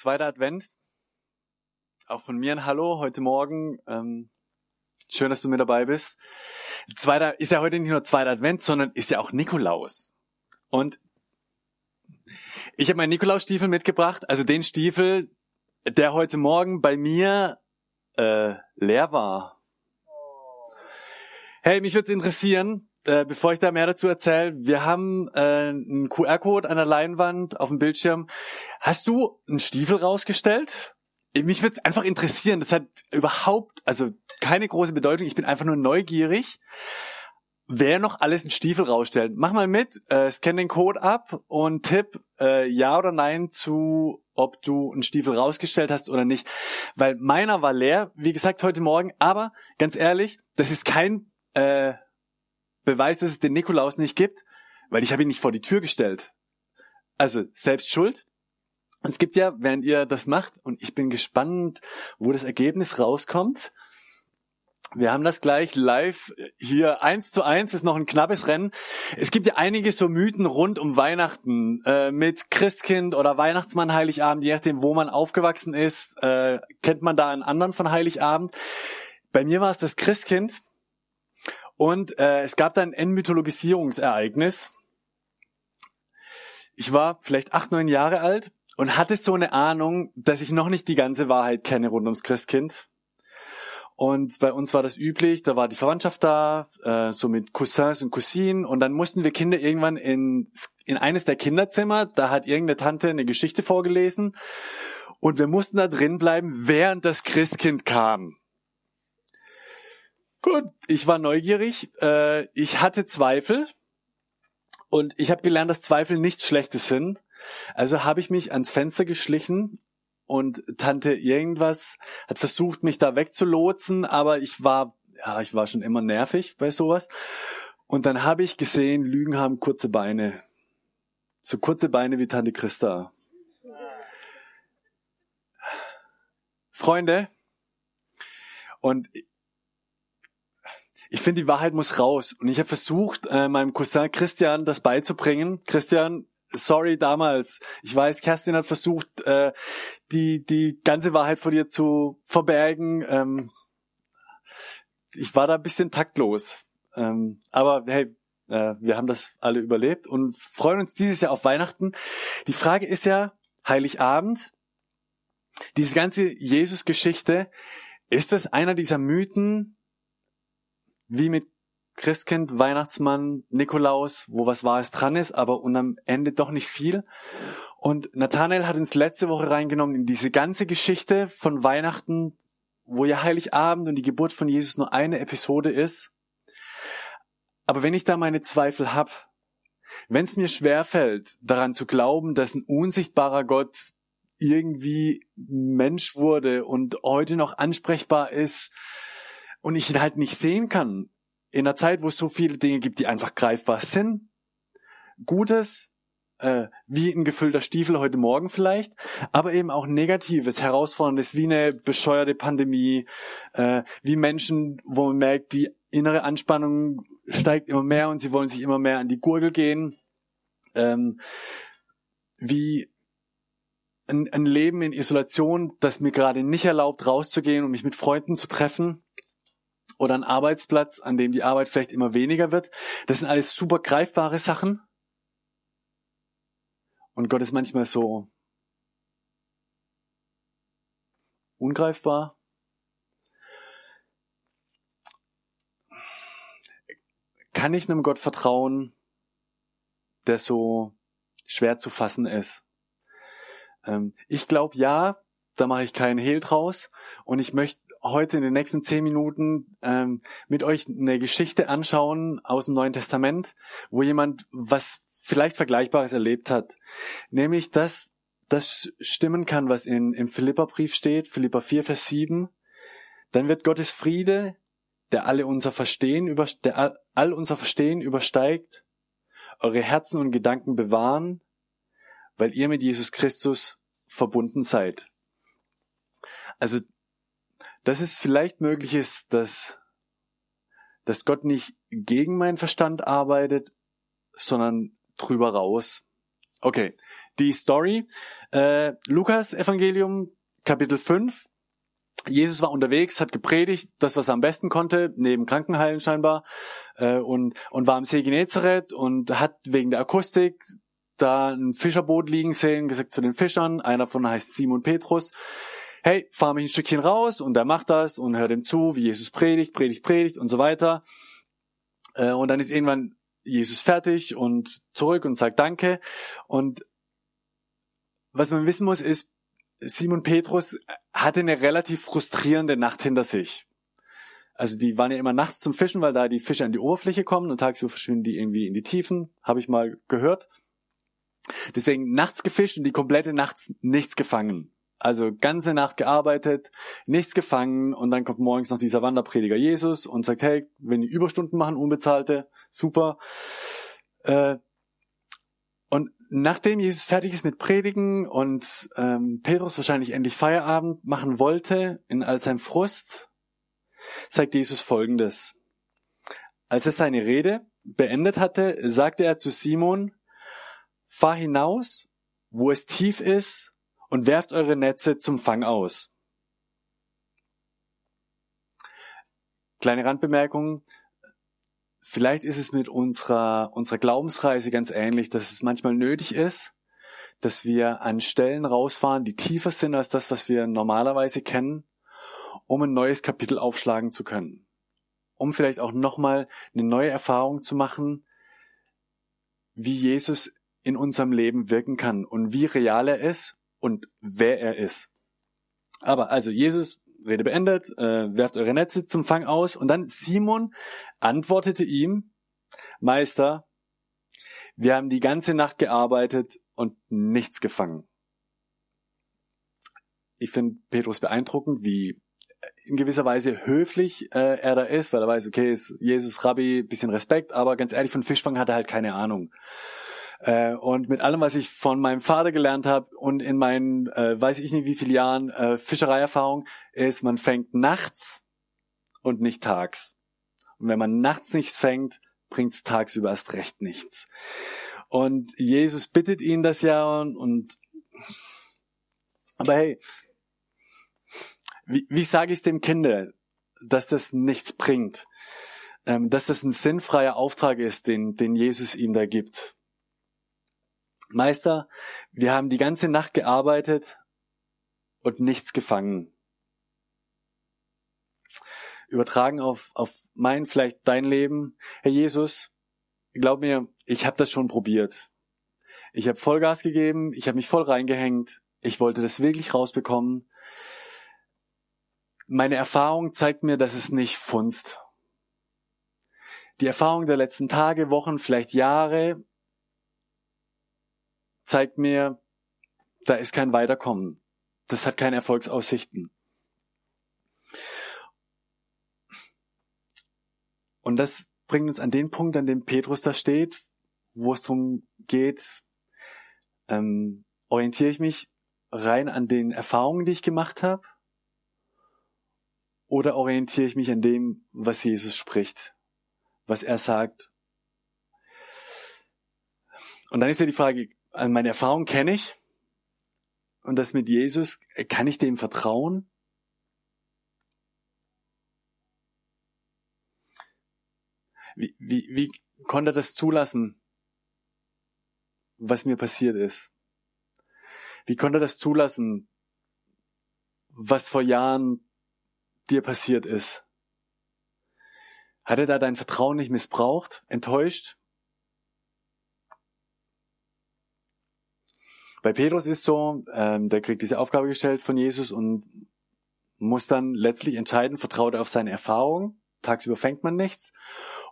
Zweiter Advent. Auch von mir ein Hallo heute Morgen. Ähm, schön, dass du mit dabei bist. Zweiter ist ja heute nicht nur zweiter Advent, sondern ist ja auch Nikolaus. Und ich habe meinen Nikolausstiefel mitgebracht, also den Stiefel, der heute Morgen bei mir äh, leer war. Hey, mich würde interessieren, äh, bevor ich da mehr dazu erzähle, wir haben äh, einen QR-Code an der Leinwand auf dem Bildschirm. Hast du einen Stiefel rausgestellt? Mich würde es einfach interessieren. Das hat überhaupt, also keine große Bedeutung. Ich bin einfach nur neugierig, wer noch alles einen Stiefel rausstellt. Mach mal mit, äh, scan den Code ab und tipp äh, ja oder nein zu, ob du einen Stiefel rausgestellt hast oder nicht. Weil meiner war leer, wie gesagt, heute Morgen. Aber ganz ehrlich, das ist kein äh, Beweis, dass es den Nikolaus nicht gibt, weil ich habe ihn nicht vor die Tür gestellt. Also selbst schuld. Und es gibt ja, während ihr das macht, und ich bin gespannt, wo das Ergebnis rauskommt. Wir haben das gleich live hier eins zu eins ist noch ein knappes Rennen. Es gibt ja einige so Mythen rund um Weihnachten äh, mit Christkind oder Weihnachtsmann Heiligabend, je nachdem, wo man aufgewachsen ist, äh, kennt man da einen anderen von Heiligabend. Bei mir war es das Christkind und äh, es gab dann ein Entmythologisierungsereignis. Ich war vielleicht acht, neun Jahre alt und hatte so eine Ahnung, dass ich noch nicht die ganze Wahrheit kenne rund ums Christkind. Und bei uns war das üblich, da war die Verwandtschaft da, äh, so mit Cousins und Cousinen. Und dann mussten wir Kinder irgendwann in, in eines der Kinderzimmer, da hat irgendeine Tante eine Geschichte vorgelesen. Und wir mussten da drin bleiben, während das Christkind kam. Gut, ich war neugierig, äh, ich hatte Zweifel und ich habe gelernt, dass Zweifel nichts Schlechtes sind. Also habe ich mich ans Fenster geschlichen und Tante irgendwas hat versucht, mich da wegzulotsen, aber ich war, ja, ich war schon immer nervig bei sowas. Und dann habe ich gesehen, Lügen haben kurze Beine. So kurze Beine wie Tante Christa. Freunde, und ich finde, die Wahrheit muss raus. Und ich habe versucht, äh, meinem Cousin Christian das beizubringen. Christian, sorry damals. Ich weiß, Kerstin hat versucht, äh, die, die ganze Wahrheit vor dir zu verbergen. Ähm, ich war da ein bisschen taktlos. Ähm, aber hey, äh, wir haben das alle überlebt und freuen uns dieses Jahr auf Weihnachten. Die Frage ist ja, Heiligabend, diese ganze Jesus-Geschichte, ist das einer dieser Mythen, wie mit Christkind, Weihnachtsmann, Nikolaus, wo was Wahres dran ist, aber und am Ende doch nicht viel. Und Nathanael hat uns letzte Woche reingenommen in diese ganze Geschichte von Weihnachten, wo ja Heiligabend und die Geburt von Jesus nur eine Episode ist. Aber wenn ich da meine Zweifel hab, wenn es mir schwerfällt, daran zu glauben, dass ein unsichtbarer Gott irgendwie Mensch wurde und heute noch ansprechbar ist und ich ihn halt nicht sehen kann, in einer Zeit, wo es so viele Dinge gibt, die einfach greifbar sind, Gutes, äh, wie ein gefüllter Stiefel heute Morgen vielleicht, aber eben auch Negatives, Herausforderndes, wie eine bescheuerte Pandemie, äh, wie Menschen, wo man merkt, die innere Anspannung steigt immer mehr und sie wollen sich immer mehr an die Gurgel gehen, ähm, wie ein, ein Leben in Isolation, das mir gerade nicht erlaubt, rauszugehen und mich mit Freunden zu treffen, oder ein Arbeitsplatz, an dem die Arbeit vielleicht immer weniger wird. Das sind alles super greifbare Sachen. Und Gott ist manchmal so ungreifbar. Kann ich einem Gott vertrauen, der so schwer zu fassen ist? Ähm, ich glaube ja, da mache ich keinen Hehl draus. Und ich möchte heute in den nächsten zehn Minuten ähm, mit euch eine Geschichte anschauen aus dem Neuen Testament, wo jemand was vielleicht Vergleichbares erlebt hat. Nämlich, dass das stimmen kann, was in, im Philipperbrief steht, Philipper 4, Vers 7. Dann wird Gottes Friede, der alle unser Verstehen über, der all unser Verstehen übersteigt, eure Herzen und Gedanken bewahren, weil ihr mit Jesus Christus verbunden seid. Also, dass es vielleicht möglich ist, dass, dass Gott nicht gegen meinen Verstand arbeitet, sondern drüber raus. Okay, die Story. Äh, Lukas Evangelium, Kapitel 5. Jesus war unterwegs, hat gepredigt, das, was er am besten konnte, neben Krankenheilen scheinbar, äh, und, und war am See Genezareth und hat wegen der Akustik da ein Fischerboot liegen sehen, gesagt zu den Fischern, einer von heißt Simon Petrus, hey, fahr mich ein Stückchen raus und er macht das und hört ihm zu, wie Jesus predigt, predigt, predigt und so weiter. Äh, und dann ist irgendwann Jesus fertig und zurück und sagt Danke. Und was man wissen muss, ist, Simon Petrus hatte eine relativ frustrierende Nacht hinter sich. Also die waren ja immer nachts zum Fischen, weil da die Fische an die Oberfläche kommen und tagsüber verschwinden die irgendwie in die Tiefen, habe ich mal gehört. Deswegen nachts gefischt und die komplette Nacht nichts gefangen. Also ganze Nacht gearbeitet, nichts gefangen und dann kommt morgens noch dieser Wanderprediger Jesus und sagt, hey, wenn die Überstunden machen, unbezahlte, super. Äh, und nachdem Jesus fertig ist mit Predigen und ähm, Petrus wahrscheinlich endlich Feierabend machen wollte, in all seinem Frust, sagt Jesus Folgendes. Als er seine Rede beendet hatte, sagte er zu Simon, fahr hinaus, wo es tief ist, und werft eure Netze zum Fang aus. Kleine Randbemerkung. Vielleicht ist es mit unserer, unserer Glaubensreise ganz ähnlich, dass es manchmal nötig ist, dass wir an Stellen rausfahren, die tiefer sind als das, was wir normalerweise kennen, um ein neues Kapitel aufschlagen zu können. Um vielleicht auch nochmal eine neue Erfahrung zu machen, wie Jesus in unserem Leben wirken kann und wie real er ist und wer er ist. Aber also Jesus, Rede beendet, äh, werft eure Netze zum Fang aus und dann Simon antwortete ihm, Meister, wir haben die ganze Nacht gearbeitet und nichts gefangen. Ich finde Petrus beeindruckend, wie in gewisser Weise höflich äh, er da ist, weil er weiß, okay, ist Jesus Rabbi, bisschen Respekt, aber ganz ehrlich, von Fischfang hat er halt keine Ahnung. Äh, und mit allem, was ich von meinem Vater gelernt habe und in meinen, äh, weiß ich nicht wie viele Jahren äh, Fischereierfahrung, ist, man fängt nachts und nicht tags. Und wenn man nachts nichts fängt, bringt's tagsüber erst recht nichts. Und Jesus bittet ihn das ja und, und aber hey, wie, wie sage ich dem Kinder, dass das nichts bringt? Ähm, dass das ein sinnfreier Auftrag ist, den, den Jesus ihm da gibt. Meister, wir haben die ganze Nacht gearbeitet und nichts gefangen. Übertragen auf, auf mein, vielleicht dein Leben. Herr Jesus, glaub mir, ich habe das schon probiert. Ich habe Vollgas gegeben, ich habe mich voll reingehängt, ich wollte das wirklich rausbekommen. Meine Erfahrung zeigt mir, dass es nicht funzt. Die Erfahrung der letzten Tage, Wochen, vielleicht Jahre zeigt mir, da ist kein Weiterkommen. Das hat keine Erfolgsaussichten. Und das bringt uns an den Punkt, an dem Petrus da steht, wo es darum geht, ähm, orientiere ich mich rein an den Erfahrungen, die ich gemacht habe, oder orientiere ich mich an dem, was Jesus spricht, was er sagt. Und dann ist ja die Frage, also meine Erfahrung kenne ich. Und das mit Jesus, kann ich dem vertrauen? Wie, wie, wie konnte er das zulassen, was mir passiert ist? Wie konnte er das zulassen, was vor Jahren dir passiert ist? Hat er da dein Vertrauen nicht missbraucht, enttäuscht? Bei Petrus ist so, ähm, der kriegt diese Aufgabe gestellt von Jesus und muss dann letztlich entscheiden, vertraut er auf seine Erfahrung, tagsüber fängt man nichts,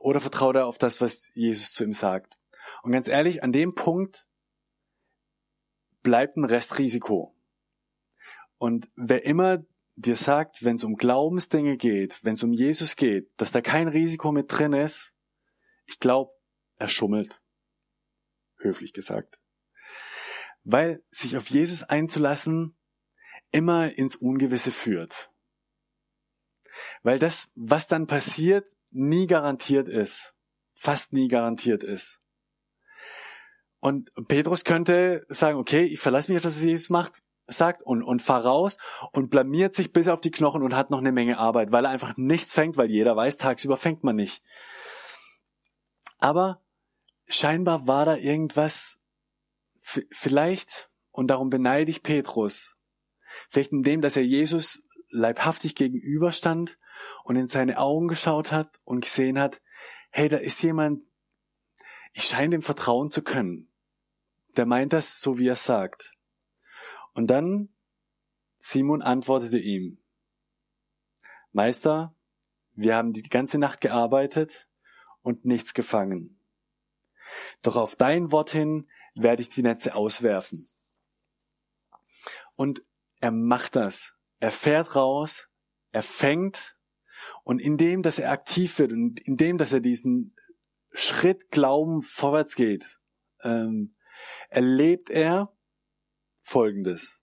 oder vertraut er auf das, was Jesus zu ihm sagt. Und ganz ehrlich, an dem Punkt bleibt ein Restrisiko. Und wer immer dir sagt, wenn es um Glaubensdinge geht, wenn es um Jesus geht, dass da kein Risiko mit drin ist, ich glaube, er schummelt. Höflich gesagt. Weil sich auf Jesus einzulassen immer ins Ungewisse führt. Weil das, was dann passiert, nie garantiert ist. Fast nie garantiert ist. Und Petrus könnte sagen, okay, ich verlasse mich auf das, was Jesus macht, sagt und, und fahr raus und blamiert sich bis auf die Knochen und hat noch eine Menge Arbeit, weil er einfach nichts fängt, weil jeder weiß, tagsüber fängt man nicht. Aber scheinbar war da irgendwas, vielleicht, und darum beneide ich Petrus, vielleicht in dem, dass er Jesus leibhaftig gegenüberstand und in seine Augen geschaut hat und gesehen hat, hey, da ist jemand, ich scheine dem vertrauen zu können. Der meint das so, wie er sagt. Und dann Simon antwortete ihm, Meister, wir haben die ganze Nacht gearbeitet und nichts gefangen. Doch auf dein Wort hin werde ich die Netze auswerfen. Und er macht das. Er fährt raus, er fängt und indem, dass er aktiv wird und indem, dass er diesen Schritt Glauben vorwärts geht, ähm, erlebt er Folgendes.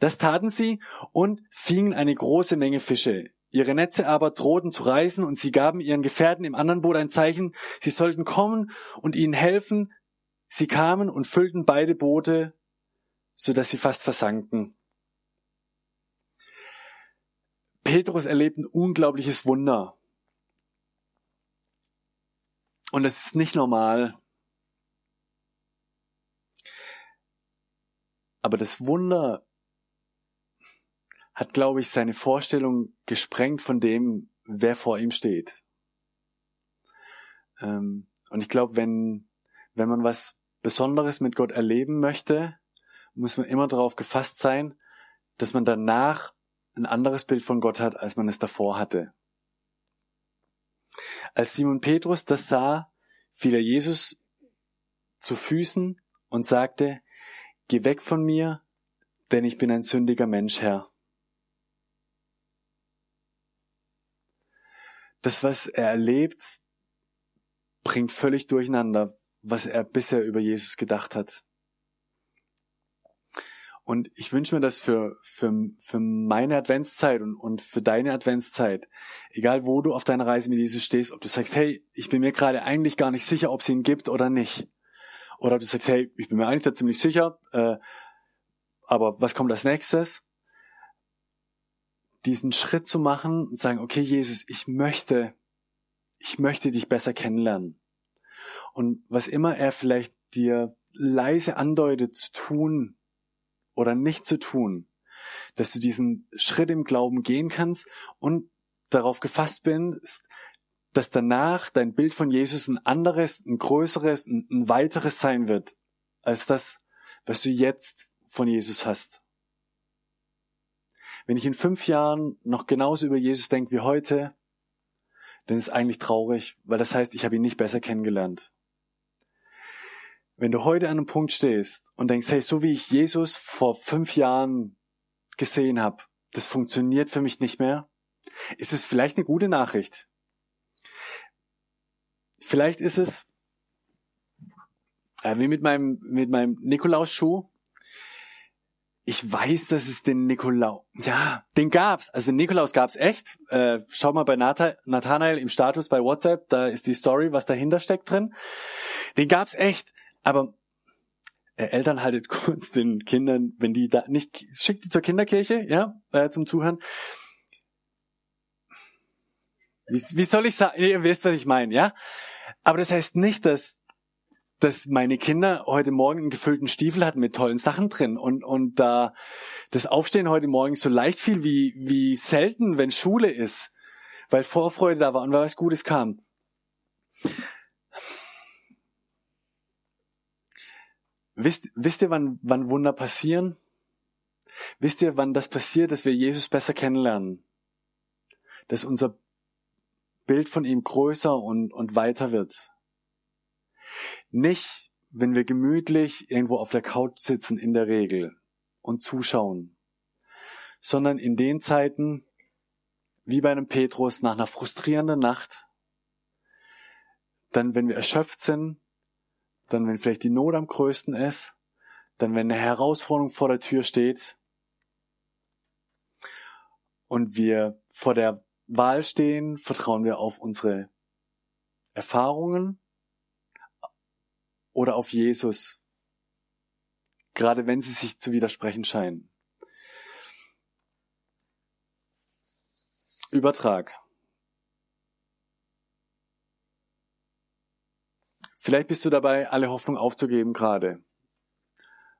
Das taten sie und fingen eine große Menge Fische. Ihre Netze aber drohten zu reißen und sie gaben ihren Gefährten im anderen Boot ein Zeichen, sie sollten kommen und ihnen helfen. Sie kamen und füllten beide Boote, so dass sie fast versanken. Petrus erlebt ein unglaubliches Wunder. Und es ist nicht normal. Aber das Wunder hat, glaube ich, seine Vorstellung gesprengt von dem, wer vor ihm steht. Ähm, und ich glaube, wenn, wenn man was Besonderes mit Gott erleben möchte, muss man immer darauf gefasst sein, dass man danach ein anderes Bild von Gott hat, als man es davor hatte. Als Simon Petrus das sah, fiel er Jesus zu Füßen und sagte, Geh weg von mir, denn ich bin ein sündiger Mensch, Herr. Das, was er erlebt, bringt völlig durcheinander, was er bisher über Jesus gedacht hat. Und ich wünsche mir das für, für, für meine Adventszeit und, und für deine Adventszeit. Egal wo du auf deiner Reise mit Jesus stehst, ob du sagst, hey, ich bin mir gerade eigentlich gar nicht sicher, ob es ihn gibt oder nicht. Oder du sagst, hey, ich bin mir eigentlich da ziemlich sicher, äh, aber was kommt als nächstes? Diesen Schritt zu machen und sagen, okay, Jesus, ich möchte, ich möchte dich besser kennenlernen. Und was immer er vielleicht dir leise andeutet zu tun, oder nicht zu tun, dass du diesen Schritt im Glauben gehen kannst und darauf gefasst bist, dass danach dein Bild von Jesus ein anderes, ein größeres, ein, weiteres sein wird, als das, was du jetzt von Jesus hast. Wenn ich in fünf Jahren noch genauso über Jesus denke wie heute, dann ist eigentlich traurig, weil das heißt, ich habe ihn nicht besser kennengelernt. Wenn du heute an einem Punkt stehst und denkst, hey, so wie ich Jesus vor fünf Jahren gesehen habe, das funktioniert für mich nicht mehr, ist es vielleicht eine gute Nachricht. Vielleicht ist es äh, wie mit meinem mit meinem Nikolausschuh. Ich weiß, dass es den Nikolaus, ja, den gab's. Also den Nikolaus gab's echt. Äh, schau mal bei Nathanael im Status bei WhatsApp, da ist die Story, was dahinter steckt drin. Den gab's echt. Aber äh, Eltern haltet kurz den Kindern, wenn die da nicht, schickt die zur Kinderkirche, ja, äh, zum Zuhören. Wie, wie soll ich sagen? Ihr wisst, was ich meine, ja? Aber das heißt nicht, dass dass meine Kinder heute Morgen einen gefüllten Stiefel hatten mit tollen Sachen drin und und da das Aufstehen heute Morgen so leicht fiel wie wie selten, wenn Schule ist, weil Vorfreude da war und weil was Gutes kam. Wisst, wisst ihr, wann, wann Wunder passieren? Wisst ihr, wann das passiert, dass wir Jesus besser kennenlernen? Dass unser Bild von ihm größer und, und weiter wird. Nicht, wenn wir gemütlich irgendwo auf der Couch sitzen in der Regel und zuschauen, sondern in den Zeiten, wie bei einem Petrus nach einer frustrierenden Nacht, dann wenn wir erschöpft sind, dann wenn vielleicht die Not am größten ist, dann wenn eine Herausforderung vor der Tür steht und wir vor der Wahl stehen, vertrauen wir auf unsere Erfahrungen oder auf Jesus, gerade wenn sie sich zu widersprechen scheinen. Übertrag. Vielleicht bist du dabei, alle Hoffnung aufzugeben gerade,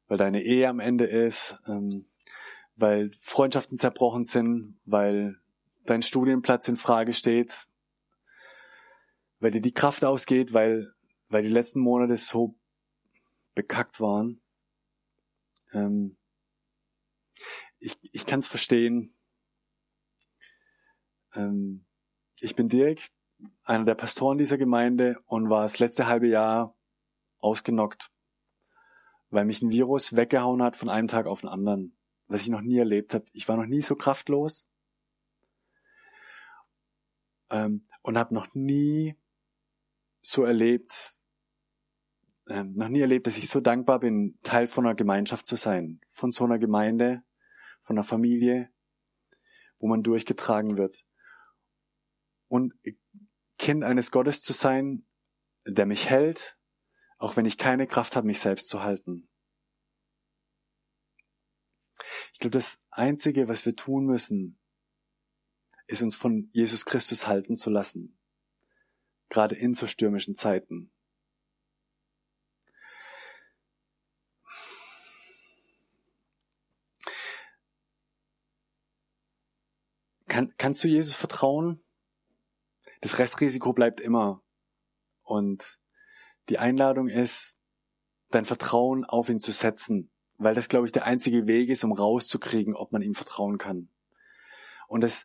weil deine Ehe am Ende ist, ähm, weil Freundschaften zerbrochen sind, weil dein Studienplatz in Frage steht, weil dir die Kraft ausgeht, weil, weil die letzten Monate so bekackt waren. Ähm, ich ich kann es verstehen. Ähm, ich bin Dirk, einer der Pastoren dieser Gemeinde und war das letzte halbe Jahr ausgenockt, weil mich ein Virus weggehauen hat von einem Tag auf den anderen, was ich noch nie erlebt habe. Ich war noch nie so kraftlos ähm, und habe noch nie so erlebt, ähm, noch nie erlebt, dass ich so dankbar bin, Teil von einer Gemeinschaft zu sein, von so einer Gemeinde, von einer Familie, wo man durchgetragen wird. Und Kind eines Gottes zu sein, der mich hält, auch wenn ich keine Kraft habe, mich selbst zu halten. Ich glaube, das Einzige, was wir tun müssen, ist uns von Jesus Christus halten zu lassen, gerade in so stürmischen Zeiten. Kann, kannst du Jesus vertrauen? Das Restrisiko bleibt immer. Und die Einladung ist, dein Vertrauen auf ihn zu setzen, weil das, glaube ich, der einzige Weg ist, um rauszukriegen, ob man ihm vertrauen kann. Und das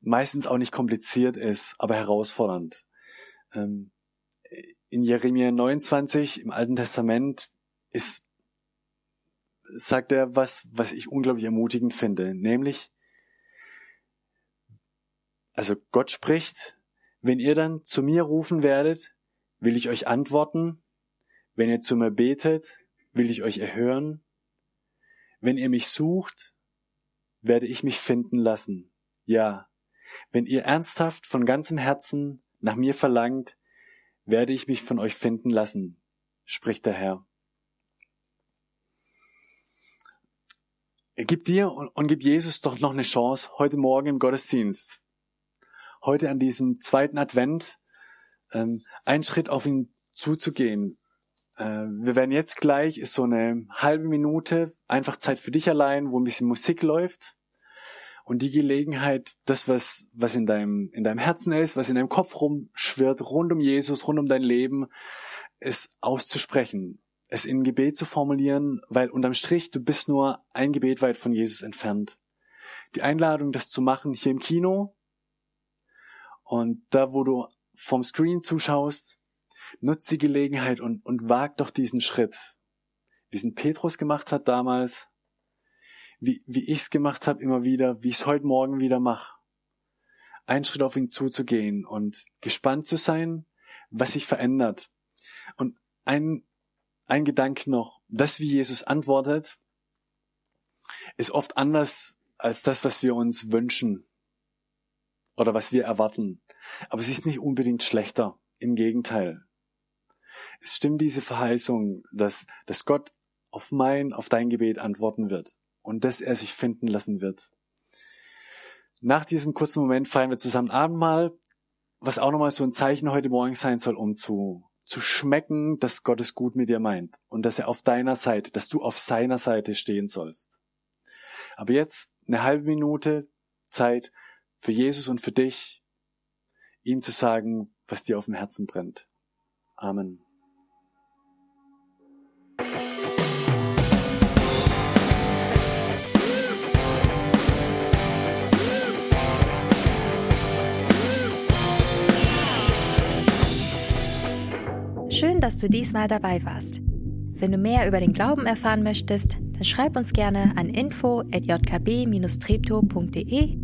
meistens auch nicht kompliziert ist, aber herausfordernd. Ähm, in Jeremia 29 im Alten Testament ist, sagt er was, was ich unglaublich ermutigend finde, nämlich, also Gott spricht, wenn ihr dann zu mir rufen werdet, will ich euch antworten, wenn ihr zu mir betet, will ich euch erhören, wenn ihr mich sucht, werde ich mich finden lassen. Ja, wenn ihr ernsthaft von ganzem Herzen nach mir verlangt, werde ich mich von euch finden lassen, spricht der Herr. Gib dir und gib Jesus doch noch eine Chance heute Morgen im Gottesdienst. Heute an diesem zweiten Advent ähm, einen Schritt auf ihn zuzugehen. Äh, wir werden jetzt gleich, ist so eine halbe Minute, einfach Zeit für dich allein, wo ein bisschen Musik läuft und die Gelegenheit, das, was, was in deinem, in deinem Herzen ist, was in deinem Kopf rumschwirrt, rund um Jesus, rund um dein Leben, es auszusprechen, es in Gebet zu formulieren, weil unterm Strich, du bist nur ein Gebet weit von Jesus entfernt. Die Einladung, das zu machen hier im Kino und da, wo du vom Screen zuschaust, nutzt die Gelegenheit und, und wag doch diesen Schritt. Wie es ein Petrus gemacht hat damals, wie, wie ich es gemacht habe immer wieder, wie ich es heute Morgen wieder mache. Einen Schritt auf ihn zuzugehen und gespannt zu sein, was sich verändert. Und ein, ein Gedanke noch, das, wie Jesus antwortet, ist oft anders als das, was wir uns wünschen oder was wir erwarten. Aber es ist nicht unbedingt schlechter. Im Gegenteil. Es stimmt diese Verheißung, dass, dass Gott auf mein, auf dein Gebet antworten wird und dass er sich finden lassen wird. Nach diesem kurzen Moment feiern wir zusammen Abendmahl, was auch nochmal so ein Zeichen heute Morgen sein soll, um zu, zu schmecken, dass Gott es gut mit dir meint und dass er auf deiner Seite, dass du auf seiner Seite stehen sollst. Aber jetzt eine halbe Minute Zeit für Jesus und für dich, ihm zu sagen, was dir auf dem Herzen brennt. Amen. Schön, dass du diesmal dabei warst. Wenn du mehr über den Glauben erfahren möchtest, dann schreib uns gerne an info@jkb-trepto.de